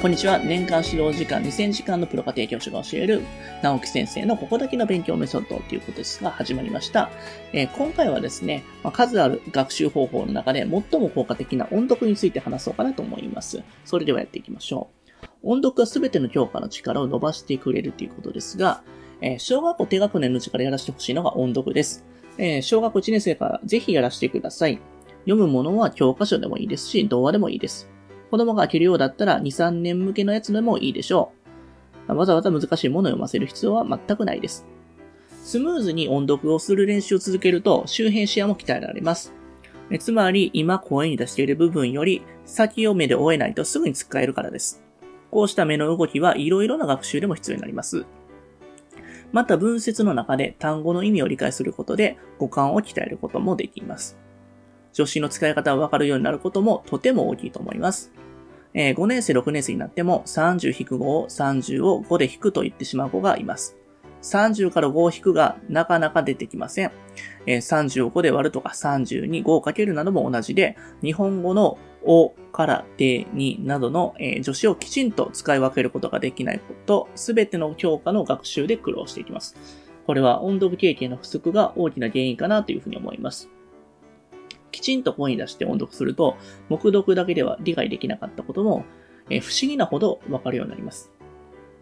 こんにちは。年間指導時間2000時間のプロ家庭教師が教える直木先生のここだけの勉強メソッドということですが始まりました。えー、今回はですね、まあ、数ある学習方法の中で最も効果的な音読について話そうかなと思います。それではやっていきましょう。音読は全ての教科の力を伸ばしてくれるということですが、えー、小学校低学年のうちからやらせてほしいのが音読です。えー、小学校1年生からぜひやらせてください。読むものは教科書でもいいですし、童話でもいいです。子供が飽きるようだったら2、3年向けのやつでもいいでしょう。わざわざ難しいものを読ませる必要は全くないです。スムーズに音読をする練習を続けると周辺視野も鍛えられます。つまり今声に出している部分より先を目で追えないとすぐに使えるからです。こうした目の動きはいろいろな学習でも必要になります。また文節の中で単語の意味を理解することで五感を鍛えることもできます。助詞の使い方がわかるようになることもとても大きいと思います。えー、5年生、6年生になっても30-5を30を5で引くと言ってしまう子がいます。30から5を引くがなかなか出てきません。えー、30を5で割るとか30に5をかけるなども同じで、日本語のおからでになどの、えー、助詞をきちんと使い分けることができないこと、すべての教科の学習で苦労していきます。これは音読経験の不足が大きな原因かなというふうに思います。きちんと声に出して音読すると、目読だけでは理解できなかったことも、え、不思議なほどわかるようになります。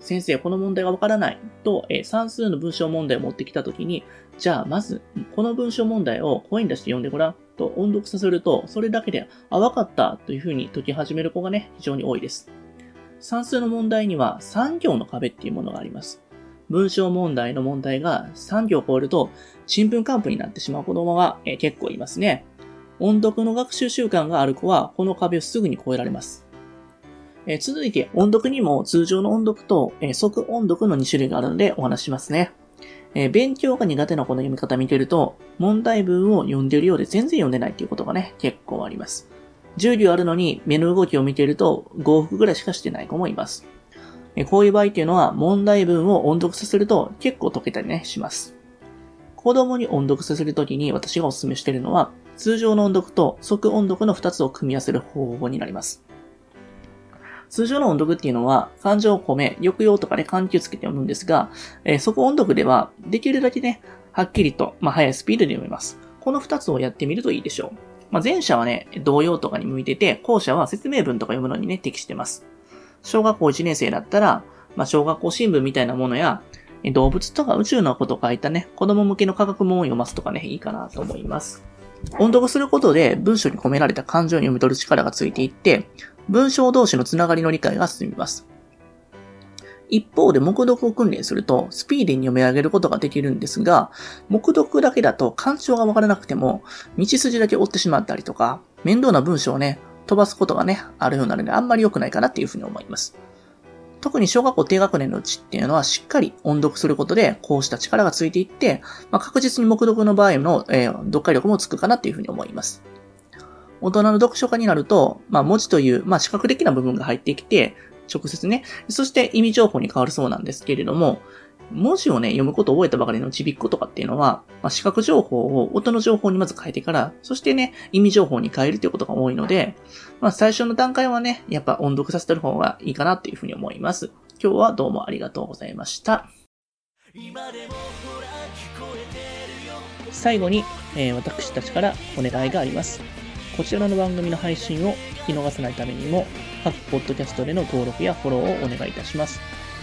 先生、この問題がわからないと、え、算数の文章問題を持ってきたときに、じゃあ、まず、この文章問題を声に出して読んでごらんと音読させると、それだけで、あ、わかったというふうに解き始める子がね、非常に多いです。算数の問題には3行の壁っていうものがあります。文章問題の問題が3行を超えると、新聞完封になってしまう子供が、え、結構いますね。音読の学習習慣がある子は、この壁をすぐに越えられます。え、続いて、音読にも通常の音読と、え、即音読の2種類があるのでお話しますね。え、勉強が苦手な子の読み方見てると、問題文を読んでるようで全然読んでないっていうことがね、結構あります。10行あるのに目の動きを見てると5往復ぐらいしかしてない子もいます。えこういう場合っていうのは問題文を音読させると結構解けたりね、します。子供に音読させるときに私がお勧めしてるのは、通常の音読と即音読の2つを組み合わせる方法になります。通常の音読っていうのは、感情を込め、抑揚とかで緩急つけて読むんですが、えー、即音読では、できるだけね、はっきりと、まあ、速いスピードで読めます。この2つをやってみるといいでしょう。まあ、前者はね、動揺とかに向いてて、後者は説明文とか読むのにね、適してます。小学校1年生だったら、まあ、小学校新聞みたいなものや、動物とか宇宙のことを書いたね、子供向けの科学本を読ますとかね、いいかなと思います。音読することで文章に込められた感情に読み取る力がついていって、文章同士のつながりの理解が進みます。一方で、目読を訓練すると、スピーディーに読み上げることができるんですが、目読だけだと干渉がわからなくても、道筋だけ追ってしまったりとか、面倒な文章をね、飛ばすことがね、あるようになるので、あんまり良くないかなっていうふうに思います。特に小学校低学年のうちっていうのはしっかり音読することで、こうした力がついていって、まあ、確実に目読の場合の、えー、読解力もつくかなっていうふうに思います。大人の読書家になると、まあ、文字という、まあ、視覚的な部分が入ってきて、直接ね、そして意味情報に変わるそうなんですけれども、文字をね、読むことを覚えたばかりのちびっ子とかっていうのは、まあ、視覚情報を音の情報にまず変えてから、そしてね、意味情報に変えるということが多いので、まあ、最初の段階はね、やっぱ音読させてる方がいいかなっていうふうに思います。今日はどうもありがとうございました。最後に、えー、私たちからお願いがあります。こちらの番組の配信を聞き逃さないためにも、各ポッドキャストでの登録やフォローをお願いいたします。